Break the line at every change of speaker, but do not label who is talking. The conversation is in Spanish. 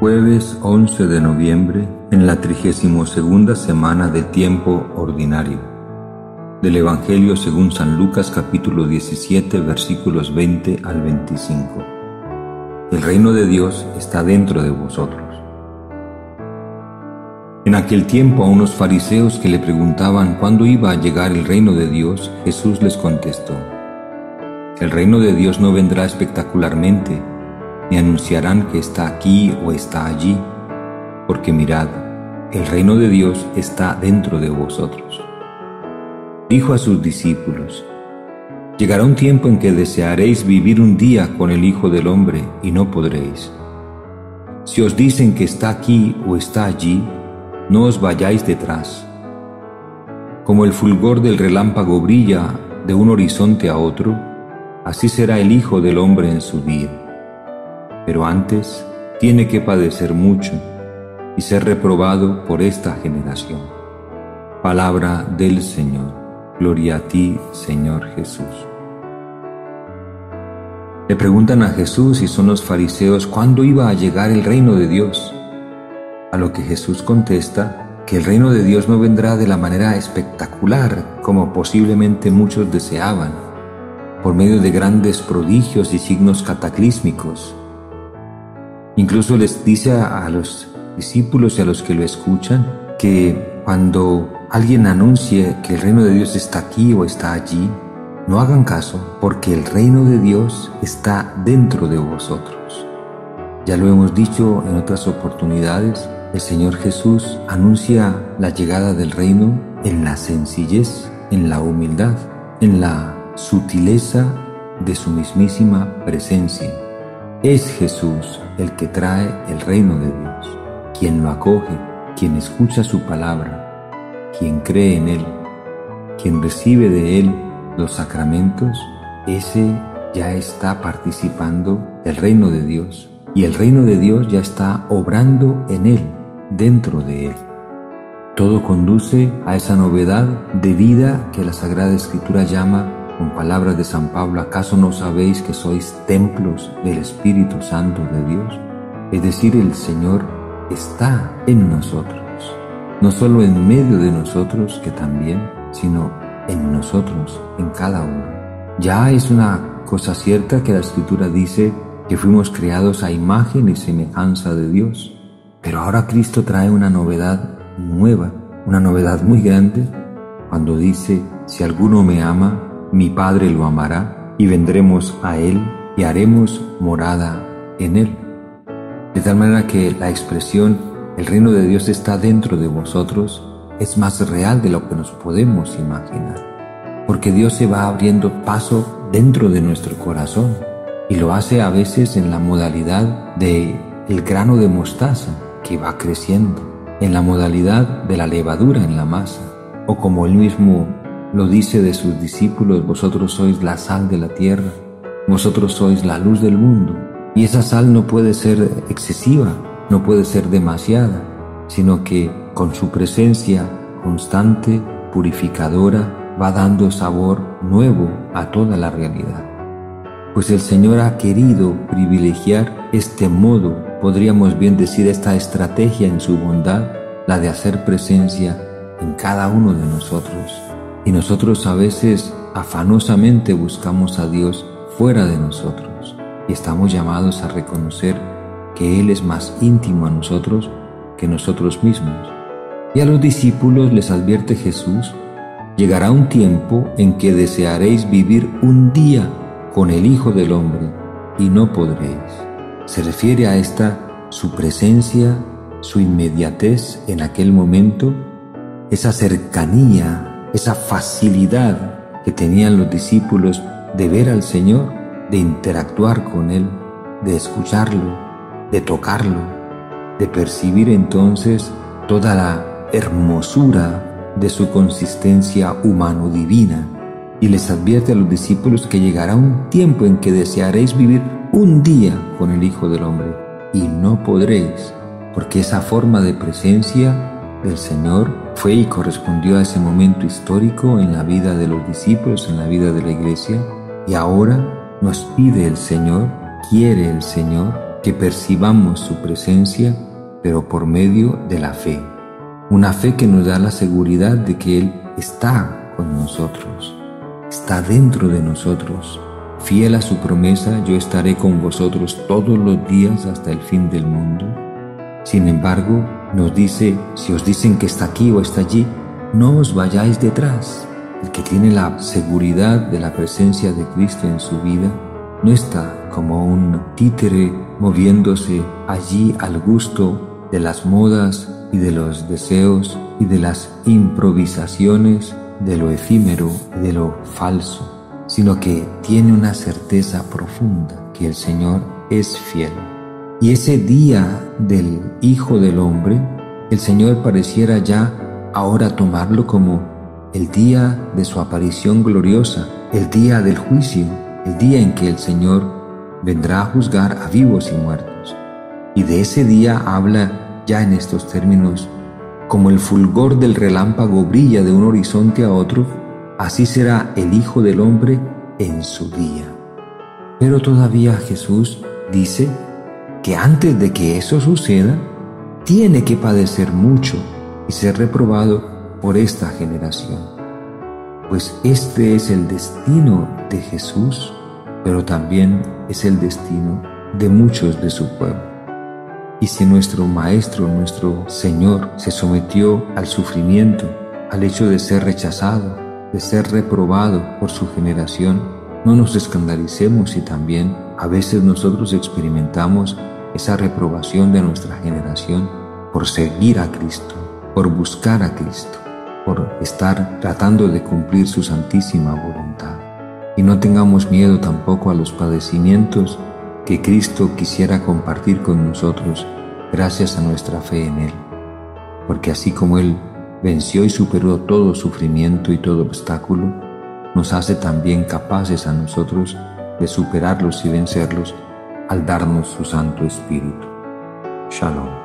Jueves 11 de noviembre, en la 32 semana del tiempo ordinario. Del Evangelio según San Lucas capítulo 17 versículos 20 al 25. El reino de Dios está dentro de vosotros. En aquel tiempo a unos fariseos que le preguntaban cuándo iba a llegar el reino de Dios, Jesús les contestó, El reino de Dios no vendrá espectacularmente, ni anunciarán que está aquí o está allí, porque mirad, el reino de Dios está dentro de vosotros. Dijo a sus discípulos, Llegará un tiempo en que desearéis vivir un día con el Hijo del Hombre y no podréis. Si os dicen que está aquí o está allí, no os vayáis detrás. Como el fulgor del relámpago brilla de un horizonte a otro, así será el Hijo del Hombre en su día pero antes tiene que padecer mucho y ser reprobado por esta generación. Palabra del Señor. Gloria a ti, Señor Jesús. Le preguntan a Jesús y son los fariseos cuándo iba a llegar el reino de Dios. A lo que Jesús contesta que el reino de Dios no vendrá de la manera espectacular como posiblemente muchos deseaban, por medio de grandes prodigios y signos cataclísmicos, Incluso les dice a los discípulos y a los que lo escuchan que cuando alguien anuncie que el reino de Dios está aquí o está allí, no hagan caso porque el reino de Dios está dentro de vosotros. Ya lo hemos dicho en otras oportunidades, el Señor Jesús anuncia la llegada del reino en la sencillez, en la humildad, en la sutileza de su mismísima presencia. Es Jesús el que trae el reino de Dios, quien lo acoge, quien escucha su palabra, quien cree en Él, quien recibe de Él los sacramentos, ese ya está participando del reino de Dios y el reino de Dios ya está obrando en Él, dentro de Él. Todo conduce a esa novedad de vida que la Sagrada Escritura llama con palabras de San Pablo, ¿acaso no sabéis que sois templos del Espíritu Santo de Dios? Es decir, el Señor está en nosotros, no solo en medio de nosotros, que también, sino en nosotros, en cada uno. Ya es una cosa cierta que la Escritura dice que fuimos creados a imagen y semejanza de Dios, pero ahora Cristo trae una novedad nueva, una novedad muy grande, cuando dice, si alguno me ama, mi Padre lo amará y vendremos a Él y haremos morada en Él. De tal manera que la expresión el reino de Dios está dentro de vosotros es más real de lo que nos podemos imaginar. Porque Dios se va abriendo paso dentro de nuestro corazón y lo hace a veces en la modalidad de el grano de mostaza que va creciendo, en la modalidad de la levadura en la masa, o como él mismo lo dice de sus discípulos, vosotros sois la sal de la tierra, vosotros sois la luz del mundo. Y esa sal no puede ser excesiva, no puede ser demasiada, sino que con su presencia constante, purificadora, va dando sabor nuevo a toda la realidad. Pues el Señor ha querido privilegiar este modo, podríamos bien decir esta estrategia en su bondad, la de hacer presencia en cada uno de nosotros y nosotros a veces afanosamente buscamos a Dios fuera de nosotros y estamos llamados a reconocer que Él es más íntimo a nosotros que nosotros mismos. Y a los discípulos les advierte Jesús, llegará un tiempo en que desearéis vivir un día con el Hijo del Hombre y no podréis. Se refiere a esta su presencia, su inmediatez en aquel momento, esa cercanía esa facilidad que tenían los discípulos de ver al Señor, de interactuar con Él, de escucharlo, de tocarlo, de percibir entonces toda la hermosura de su consistencia humano-divina. Y les advierte a los discípulos que llegará un tiempo en que desearéis vivir un día con el Hijo del Hombre y no podréis, porque esa forma de presencia del Señor fue y correspondió a ese momento histórico en la vida de los discípulos, en la vida de la iglesia, y ahora nos pide el Señor, quiere el Señor, que percibamos su presencia, pero por medio de la fe. Una fe que nos da la seguridad de que Él está con nosotros, está dentro de nosotros. Fiel a su promesa, yo estaré con vosotros todos los días hasta el fin del mundo. Sin embargo, nos dice, si os dicen que está aquí o está allí, no os vayáis detrás. El que tiene la seguridad de la presencia de Cristo en su vida no está como un títere moviéndose allí al gusto de las modas y de los deseos y de las improvisaciones de lo efímero y de lo falso, sino que tiene una certeza profunda que el Señor es fiel. Y ese día del Hijo del Hombre, el Señor pareciera ya ahora tomarlo como el día de su aparición gloriosa, el día del juicio, el día en que el Señor vendrá a juzgar a vivos y muertos. Y de ese día habla ya en estos términos, como el fulgor del relámpago brilla de un horizonte a otro, así será el Hijo del Hombre en su día. Pero todavía Jesús dice que antes de que eso suceda, tiene que padecer mucho y ser reprobado por esta generación pues este es el destino de Jesús, pero también es el destino de muchos de su pueblo. Y si nuestro Maestro, nuestro Señor, se sometió al sufrimiento, al hecho de ser rechazado, de ser reprobado por su generación, no nos escandalicemos si también a veces nosotros experimentamos esa reprobación de nuestra generación por seguir a Cristo, por buscar a Cristo por estar tratando de cumplir su santísima voluntad. Y no tengamos miedo tampoco a los padecimientos que Cristo quisiera compartir con nosotros gracias a nuestra fe en Él. Porque así como Él venció y superó todo sufrimiento y todo obstáculo, nos hace también capaces a nosotros de superarlos y vencerlos al darnos su Santo Espíritu. Shalom.